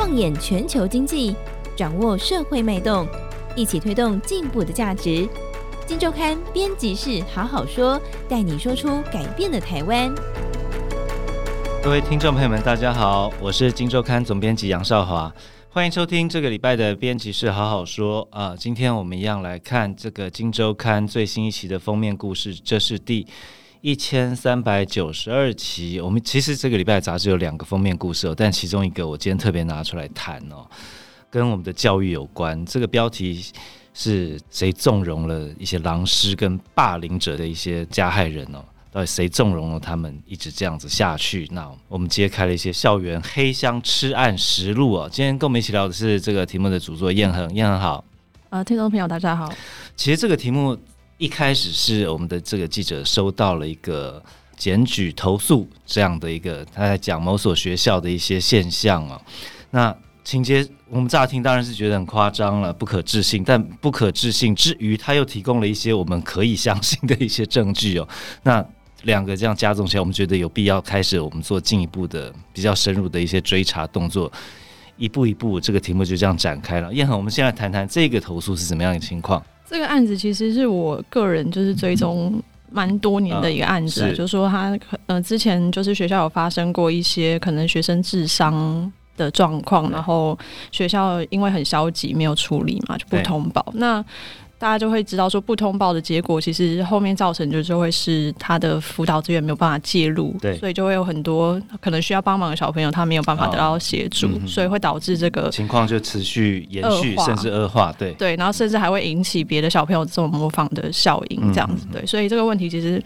放眼全球经济，掌握社会脉动，一起推动进步的价值。金周刊编辑室好好说，带你说出改变的台湾。各位听众朋友们，大家好，我是金周刊总编辑杨少华，欢迎收听这个礼拜的编辑室好好说啊。今天我们一样来看这个金周刊最新一期的封面故事，这是第一千三百九十二期，我们其实这个礼拜的杂志有两个封面故事哦，但其中一个我今天特别拿出来谈哦，跟我们的教育有关。这个标题是谁纵容了一些狼师跟霸凌者的一些加害人哦？到底谁纵容了他们一直这样子下去？那我们揭开了一些校园黑箱吃案实录哦。今天跟我们一起聊的是这个题目的主作燕恒，燕恒好。呃，听众朋友大家好。其实这个题目。一开始是我们的这个记者收到了一个检举投诉，这样的一个他在讲某所学校的一些现象啊。那情节我们乍听当然是觉得很夸张了，不可置信。但不可置信之余，他又提供了一些我们可以相信的一些证据哦。那两个这样加总起来，我们觉得有必要开始我们做进一步的比较深入的一些追查动作。一步一步，这个题目就这样展开了。燕恒，我们先来谈谈这个投诉是怎么样的情况？这个案子其实是我个人就是追踪蛮多年的一个案子，嗯、就是说他呃之前就是学校有发生过一些可能学生智商的状况，然后学校因为很消极没有处理嘛，就不通报。那大家就会知道说不通报的结果，其实后面造成就是会是他的辅导资源没有办法介入，对，所以就会有很多可能需要帮忙的小朋友，他没有办法得到协助，哦嗯，所以会导致这个情况就持续延续，甚至恶化，对。对，然后甚至还会引起别的小朋友这种模仿的效应，这样子，对，所以这个问题其实，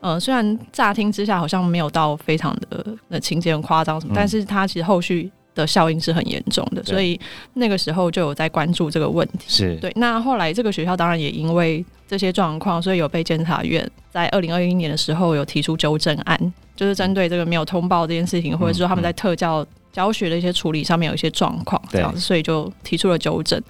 呃，虽然乍听之下好像没有到非常的那情节很夸张什么，嗯，但是他其实后续。的效应是很严重的，所以那个时候就有在关注这个问题。是对。那后来这个学校当然也因为这些状况，所以有被监察院在二零二一年的时候有提出纠正案，就是针对这个没有通报这件事情，或者是说他们在特教教学的一些处理上面有一些状况，这样子，所以就提出了纠正。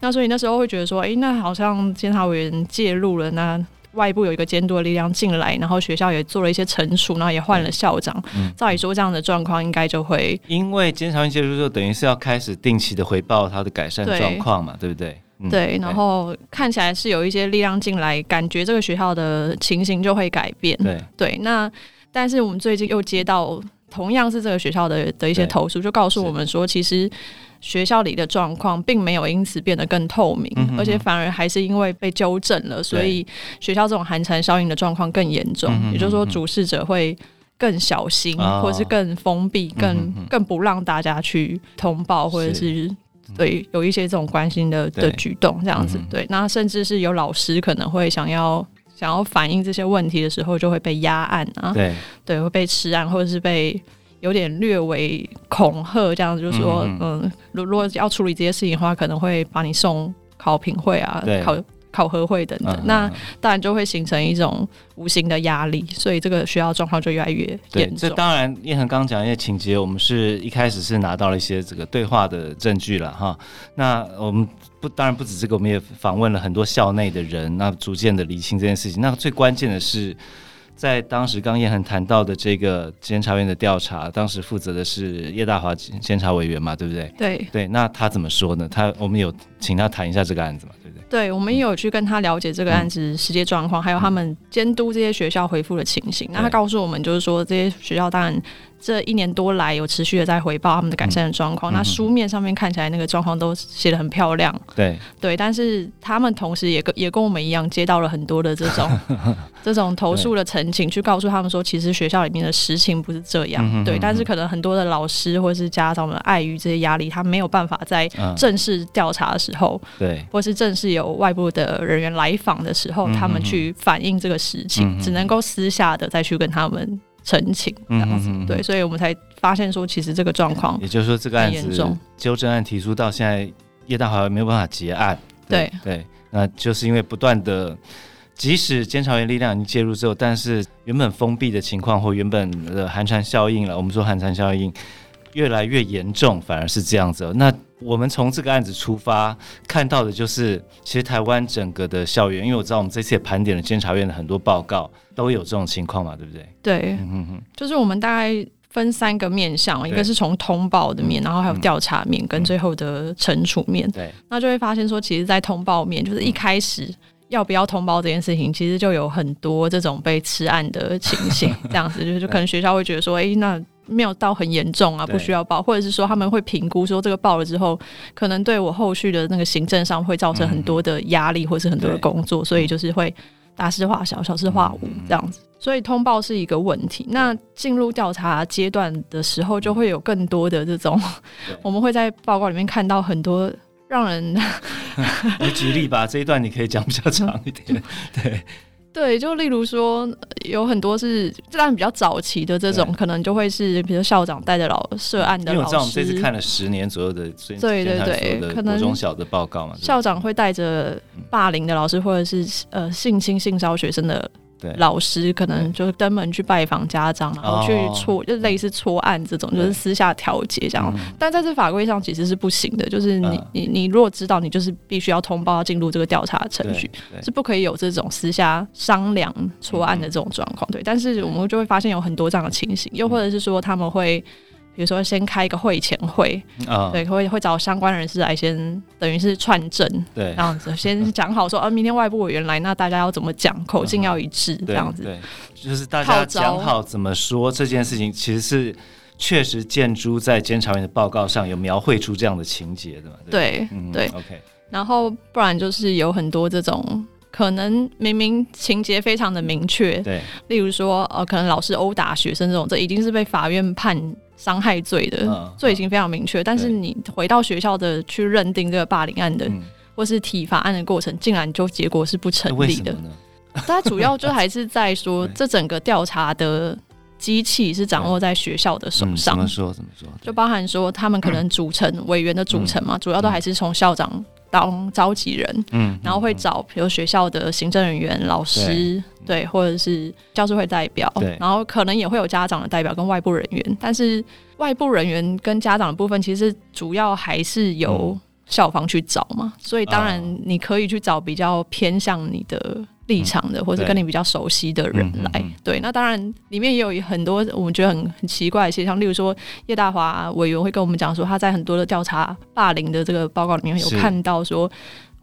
那所以那时候会觉得说，哎、欸，那好像监察委员介入了，那。外部有一个监督的力量进来，然后学校也做了一些惩处，然后也换了校长。嗯，照理说这样的状况应该就会，因为监察院介入之后，等于是要开始定期的回报他的改善状况嘛，对，对不对？嗯、对，然后看起来是有一些力量进来，感觉这个学校的情形就会改变。对对，那但是我们最近又接到同样是这个学校的的一些投诉，就告诉我们说，其实。学校里的状况并没有因此变得更透明，嗯、而且反而还是因为被纠正了，所以学校这种寒蝉效应的状况更严重。也就是说，主事者会更小心，哦、或者是更封闭、更、嗯、更不让大家去通报，或者是。对有一些这种关心的的举动，这样子。对，那甚至是有老师可能会想要想要反映这些问题的时候，就会被压案啊，对，对，会被吃案，或者是被。有点略微恐吓，这样子就是说，嗯，如、嗯、如果要处理这些事情的话，可能会把你送考评会啊，考考核会等等、嗯，那当然就会形成一种无形的压力，所以这个学校状况就越来越严重。这当然，叶恒刚刚讲一些情节，我们是一开始是拿到了一些这个对话的证据了哈。那我们不当然不止这个，我们也访问了很多校内的人，那逐渐的理清这件事情。那最关键的是。在当时刚叶恒谈到的这个监察院的调查，当时负责的是叶大华监察委员嘛，对不对？对对，那他怎么说呢？他我们有请他谈一下这个案子嘛，对不对？对，我们也有去跟他了解这个案子实际状况，嗯，还有他们监督这些学校回复的情形。那他告诉我们，就是说这些学校当然。这一年多来，有持续的在回报他们的改善的状况，嗯。那书面上面看起来，那个状况都写的很漂亮。对对，但是他们同时也跟也跟我们一样，接到了很多的这种 这种投诉的陈情，去告诉他们说，其实学校里面的实情不是这样。嗯、对，但是可能很多的老师或者是家长们碍于这些压力，他没有办法在正式调查的时候，对、嗯，或是正式有外部的人员来访的时候，他们去反映这个事情，嗯、只能够私下的再去跟他们。澄清这样子，嗯，对，所以我们才发现说，其实这个状况，也就是说，这个案子纠正案提出到现在，叶大华没有办法结案。对对，对，那就是因为不断的，即使监察员力量已经介入之后，但是原本封闭的情况或原本的寒蝉效应了，我们说寒蝉效应越来越严重，反而是这样子。那我们从这个案子出发，看到的就是，其实台湾整个的校园，因为我知道我们这次也盘点了监察院的很多报告，都有这种情况嘛，对不对？对，嗯嗯，就是我们大概分三个面向，一个是从通报的面，然后还有调查面跟最后的惩处面。对，那就会发现说，其实，在通报面，就是一开始要不要通报这件事情，其实就有很多这种被吃案的情形。这样子，就是就可能学校会觉得说，哎，那。没有到很严重啊，不需要报，或者是说他们会评估说这个报了之后，可能对我后续的那个行政上会造成很多的压力，或是很多的工作，所以就是会大事化小，小事化无这样子。所以通报是一个问题。那进入调查阶段的时候，就会有更多的这种，我们会在报告里面看到很多让人。你举例吧，这一段你可以讲比较长一点，对。对，就例如说，有很多是自然比较早期的这种，可能就会是，比如校长带着老涉案的老师。因为我知道我们这次看了十年左右的，对对对，可能中小的报告嘛，校长会带着霸凌的老师，或者是呃性侵性骚学生的。老师可能就登门去拜访家长，然后去搓，就类似错案这种，就是私下调解这样。但在这法规上其实是不行的，就是你你你如果知道，你就是必须要通报，进入这个调查程序，是不可以有这种私下商量错案的这种状况。对，但是我们就会发现有很多这样的情形，又或者是说他们会。比如说，先开一个会前会，哦、对，会会找相关人士来先，等于是串证，对，这样子先讲好说，啊，明天外部委员来，那大家要怎么讲，口径要一致，这样子，对，对，就是大家讲好怎么说这件事情，其实是确实建筑在监察院的报告上有描绘出这样的情节的嘛，对，对，OK，然后不然就是有很多这种可能明明情节非常的明确，对，例如说，呃，可能老师殴打学生这种，这已经是被法院判。伤害罪的罪行非常明确，但是你回到学校的去认定这个霸凌案的，或是体罚案的过程，竟然就结果是不成立的。它主要就还是在说，这整个调查的机器是掌握在学校的手上。怎么说？怎么说？就包含说，他们可能 组成委员的组成嘛，主要都还是从校长当召集人，嗯，然后会找比如学校的行政人员、老师。对，或者是教师会代表，对，然后可能也会有家长的代表跟外部人员，但是外部人员跟家长的部分，其实主要还是由校方去找嘛，嗯、所以当然你可以去找比较偏向你的立场的，嗯、或者跟你比较熟悉的人来。对，对，那当然里面也有很多我们觉得很很奇怪的现象，例如说叶大华委员会跟我们讲说，他在很多的调查霸凌的这个报告里面有看到说。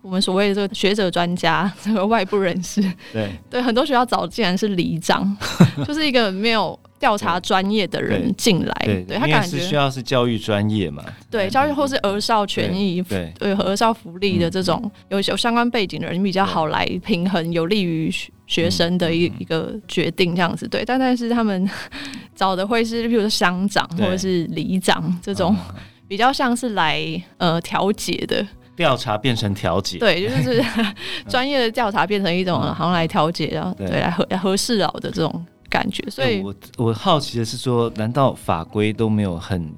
我们所谓的这个学者专家，这个外部人士，对对，很多学校找竟然是里长，就是一个没有调查专业的人进来，对，对他感觉需要是教育专业嘛，对教育或是儿少权益，对对。儿少福利的这种有有相关背景的人比较好来平衡，有利于学生的一一个决定这样子，对，但但是他们 找的会是，比如说乡长或者是里长这种，比较像是来呃调解的。调查变成调解，对，就是 专业的调查变成一种好像来调解，然后对。来和和事佬的这种感觉。所以，我我好奇的是说，难道法规都没有很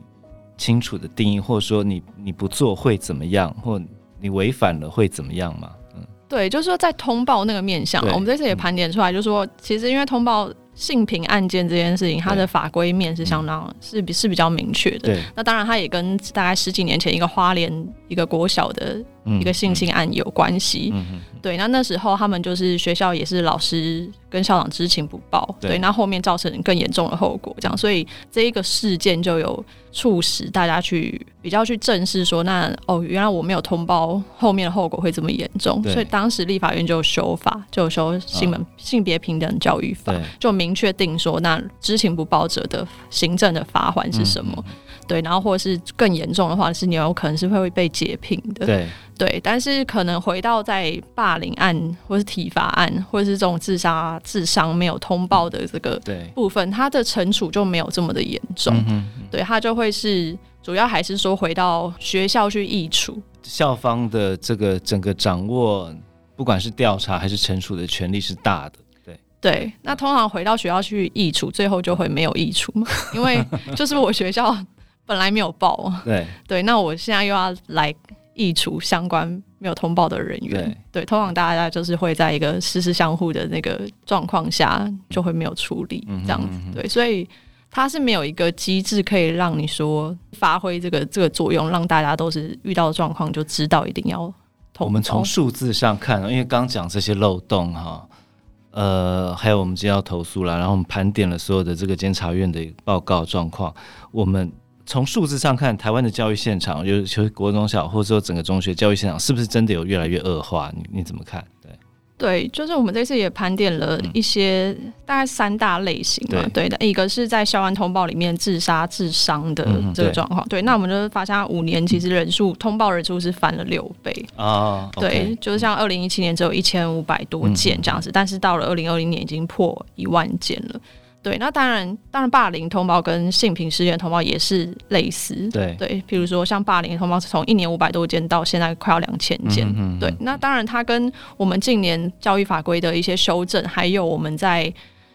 清楚的定义，或者说你你不做会怎么样，或你违反了会怎么样吗？嗯，对，就是说在通报那个面向，我们这次也盘点出来，就是说其实因为通报。性平案件这件事情，它的法规面是相当是比是比较明确的。对，那当然它也跟大概十几年前一个花莲一个国小的一个性侵案有关系。嗯嗯。对，那那时候他们就是学校也是老师跟校长知情不报，对，那后面造成更严重的后果，这样，所以这一个事件就有促使大家去比较去正视说，那哦，原来我没有通报，后面的后果会这么严重，所以当时立法院就修法，就修性门性别平等教育法，就明确定说，那知情不报者的行政的罚款是什么？对，然后或者是更严重的话，是你有可能是会被解聘的。对。对，但是可能回到在霸凌案或是体罚案，或者是这种自杀、自伤没有通报的这个部分，它的惩处就没有这么的严重。嗯哼，对，它就会是主要还是说回到学校去易处，校方的这个整个掌握，不管是调查还是惩处的权力是大的。对对，那通常回到学校去易处，最后就会没有易处嘛，因为就是我学校本来没有报。对对，那我现在又要来。移除相关没有通报的人员，对，对，通常大家就是会在一个实时相互的那个状况下，就会没有处理这样子，嗯、哼对，所以它是没有一个机制可以让你说发挥这个这个作用，让大家都是遇到状况就知道一定要通。我们从数字上看，因为刚讲这些漏洞哈，呃，还有我们今天要投诉了，然后我们盘点了所有的这个监察院的报告状况。我们从数字上看，台湾的教育现场，尤其是国中小，或者说整个中学教育现场，是不是真的有越来越恶化？你你怎么看？对，就是我们这次也盘点了一些大概三大类型嘛，对的，一个是在校安通报里面自杀自伤的这个状况，对，那我们就发现五年其实人数通报人数是翻了六倍。啊，对，就是像二零一七年只有一千五百多件这样子，但是到了二零二零年已经破一万件了。对，那当然，当然，霸凌通报跟性平事件通报也是类似。对对，比如说像霸凌通报是从一年五百多件到现在快要两千件。嗯。对，那当然，它跟我们近年教育法规的一些修正，还有我们在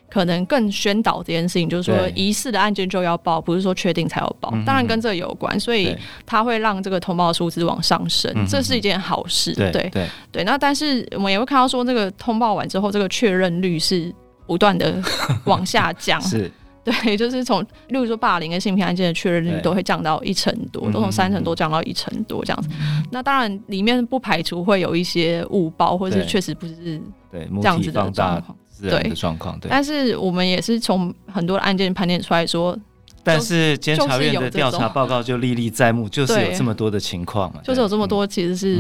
可能更宣导这件事情，就是说疑似的案件就要报，不是说确定才要报。当然跟这有关，所以它会让这个通报数字往上升，这是一件好事。对对对，对。那但是我们也会看到说，这个通报完之后，这个确认率是。不断的往下降，是。对，就是从，例如说霸凌跟性平案件的确认率都会降到一成多，都从三成多降到一成多这样子。那当然里面不排除会有一些误报，或者是确实不是对这样子的状况，对的状况。对，但是我们也是从很多的案件盘点出来说，但是监察院的调查报告就历历在目，就是有这么多的情况嘛，就是有这么多其实是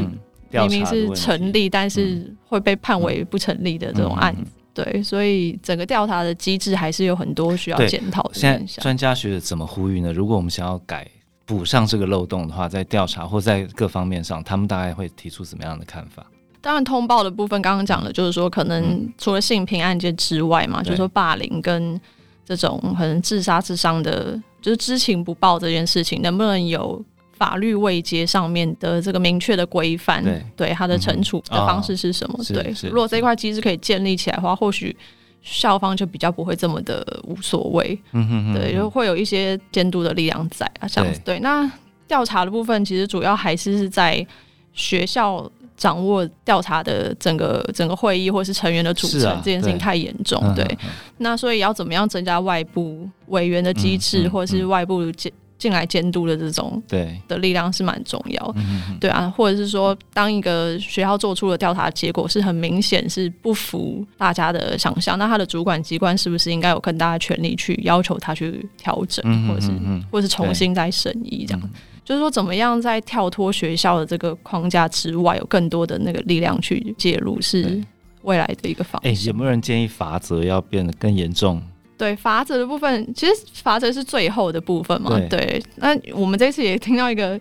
明明是成立，但是会被判为不成立的这种案子。对，所以整个调查的机制还是有很多需要检讨的。现在专家学者怎么呼吁呢？如果我们想要改补上这个漏洞的话，在调查或在各方面上，他们大概会提出什么样的看法？当然，通报的部分刚刚讲的就是说，可能除了性平案件之外嘛，嗯、就是说霸凌跟这种可能自杀自伤的，就是知情不报这件事情，能不能有？法律位阶上面的这个明确的规范，对，对它的惩处的方式是什么？对，如果这一块机制可以建立起来的话，或许校方就比较不会这么的无所谓。嗯哼，哼，对，就会有一些监督的力量在啊，这样子。对，对，那调查的部分其实主要还是是在学校掌握调查的整个整个会议或是成员的组成，啊、这件事情太严重。对，对，那所以要怎么样增加外部委员的机制，嗯、或者是外部监。进来监督的这种对。的力量是蛮重要，对啊，或者是说，当一个学校做出的调查结果是很明显是不符大家的想象，那他的主管机关是不是应该有更大的权力去要求他去调整，或者是或者是重新再审议这样？就是说，怎么样在跳脱学校的这个框架之外，有更多的那个力量去介入，是未来的一个方向。哎，有没有人建议罚则要变得更严重？对罚则的部分，其实罚则是最后的部分嘛。对，那我们这次也听到一个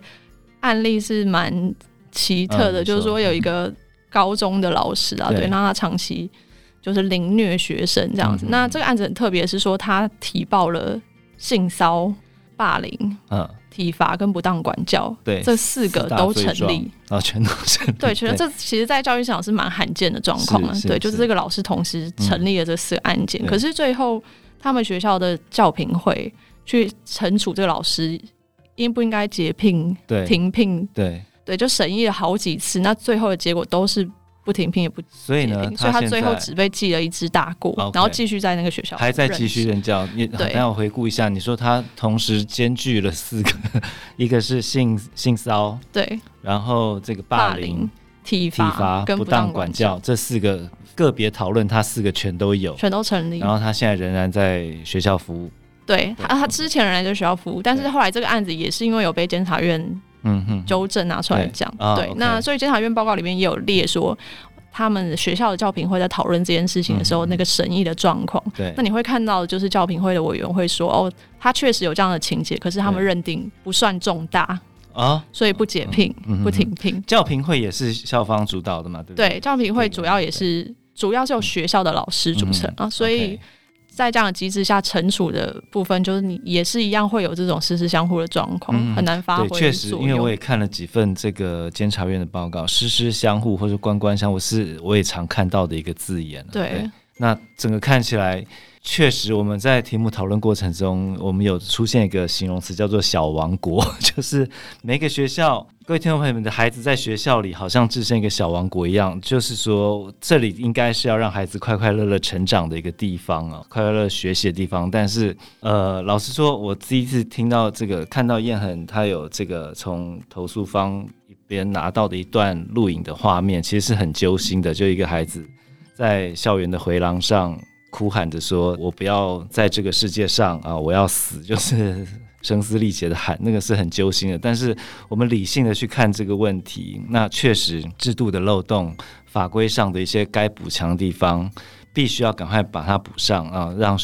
案例是蛮奇特的，嗯、就是说有一个高中的老师啊，对，对，那他长期就是凌虐学生这样子。嗯、那这个案子很特别，是说他提报了性骚霸凌、嗯、体罚跟不当管教，对，这四个都成立啊，全都成立。对，其实这其实，在教育现场是蛮罕见的状况啊。对，就是这个老师同时成立了这四个案件，嗯、可是最后。他们学校的教评会去惩处这个老师，应不应该解聘、停聘？对。对，就审议了好几次，那最后的结果都是不停聘也不所以呢，所以他最后只被记了一支大过，然后继续在那个学校还在继续任教。你等下我回顾一下，你说他同时兼具了四个，一个是性性骚对，然后这个霸凌、体罚跟不当管教这四个。个别讨论，他四个全都有，全都成立。然后他现在仍然在学校服务。对他，他之前仍然在学校服务，但是后来这个案子也是因为有被监察院嗯哼纠正拿出来讲。对，那所以监察院报告里面也有列说，他们学校的教评会在讨论这件事情的时候，那个审议的状况。对，那你会看到就是教评会的委员会说，哦，他确实有这样的情节，可是他们认定不算重大啊，所以不解聘，不停聘。教评会也是校方主导的嘛？对不对？对，教评会主要也是。主要是由学校的老师组成啊，所以在这样的机制下，惩处的部分就是你也是一样会有这种师师相互的状况，很难发挥。确实，因为我也看了几份这个监察院的报告，师师相互或者官官相互是我也常看到的一个字眼。对，那整个看起来。确实，我们在题目讨论过程中，我们有出现一个形容词，叫做“小王国”，就是每个学校，各位听众朋友们的孩子在学校里，好像置身一个小王国一样。就是说，这里应该是要让孩子快快乐乐成长的一个地方啊，快快乐学习的地方。但是，呃，老实说，我第一次听到这个，看到彦恒他有这个从投诉方一边拿到的一段录影的画面，其实是很揪心的，就一个孩子。在校园的回廊上哭喊着说：“我不要在这个世界上啊，我要死！”就是声嘶力竭的喊，那个是很揪心的。但是我们理性的去看这个问题，那确实制度的漏洞、法规上的一些该补强的地方，必须要赶快把它补上啊，让。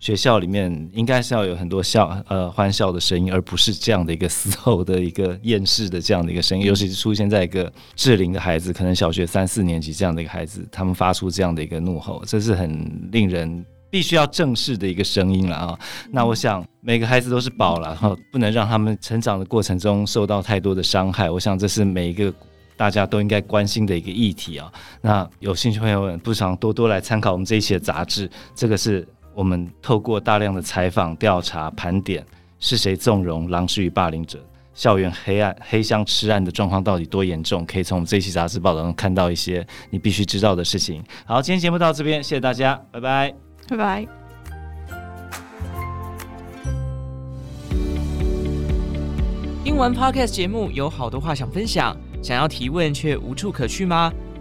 学校里面应该是要有很多笑呃欢笑的声音，而不是这样的一个嘶吼的一个厌世的这样的一个声音，尤其是出现在一个适龄的孩子，可能小学三四年级这样的一个孩子，他们发出这样的一个怒吼，这是很令人必须要正视的一个声音了啊。那我想每个孩子都是宝了，然后不能让他们成长的过程中受到太多的伤害。我想这是每一个大家都应该关心的一个议题啊。那有兴趣朋友们不妨多多来参考我们这一期的杂志，这个是。我们透过大量的采访、调查、盘点，是谁纵容狼师与霸凌者？校园黑暗、黑箱吃案的状况到底多严重？可以从我们这期杂志报道中看到一些你必须知道的事情。好，今天节目到这边，谢谢大家，拜拜，拜拜。听完 Podcast 节目，有好多话想分享，想要提问却无处可去吗？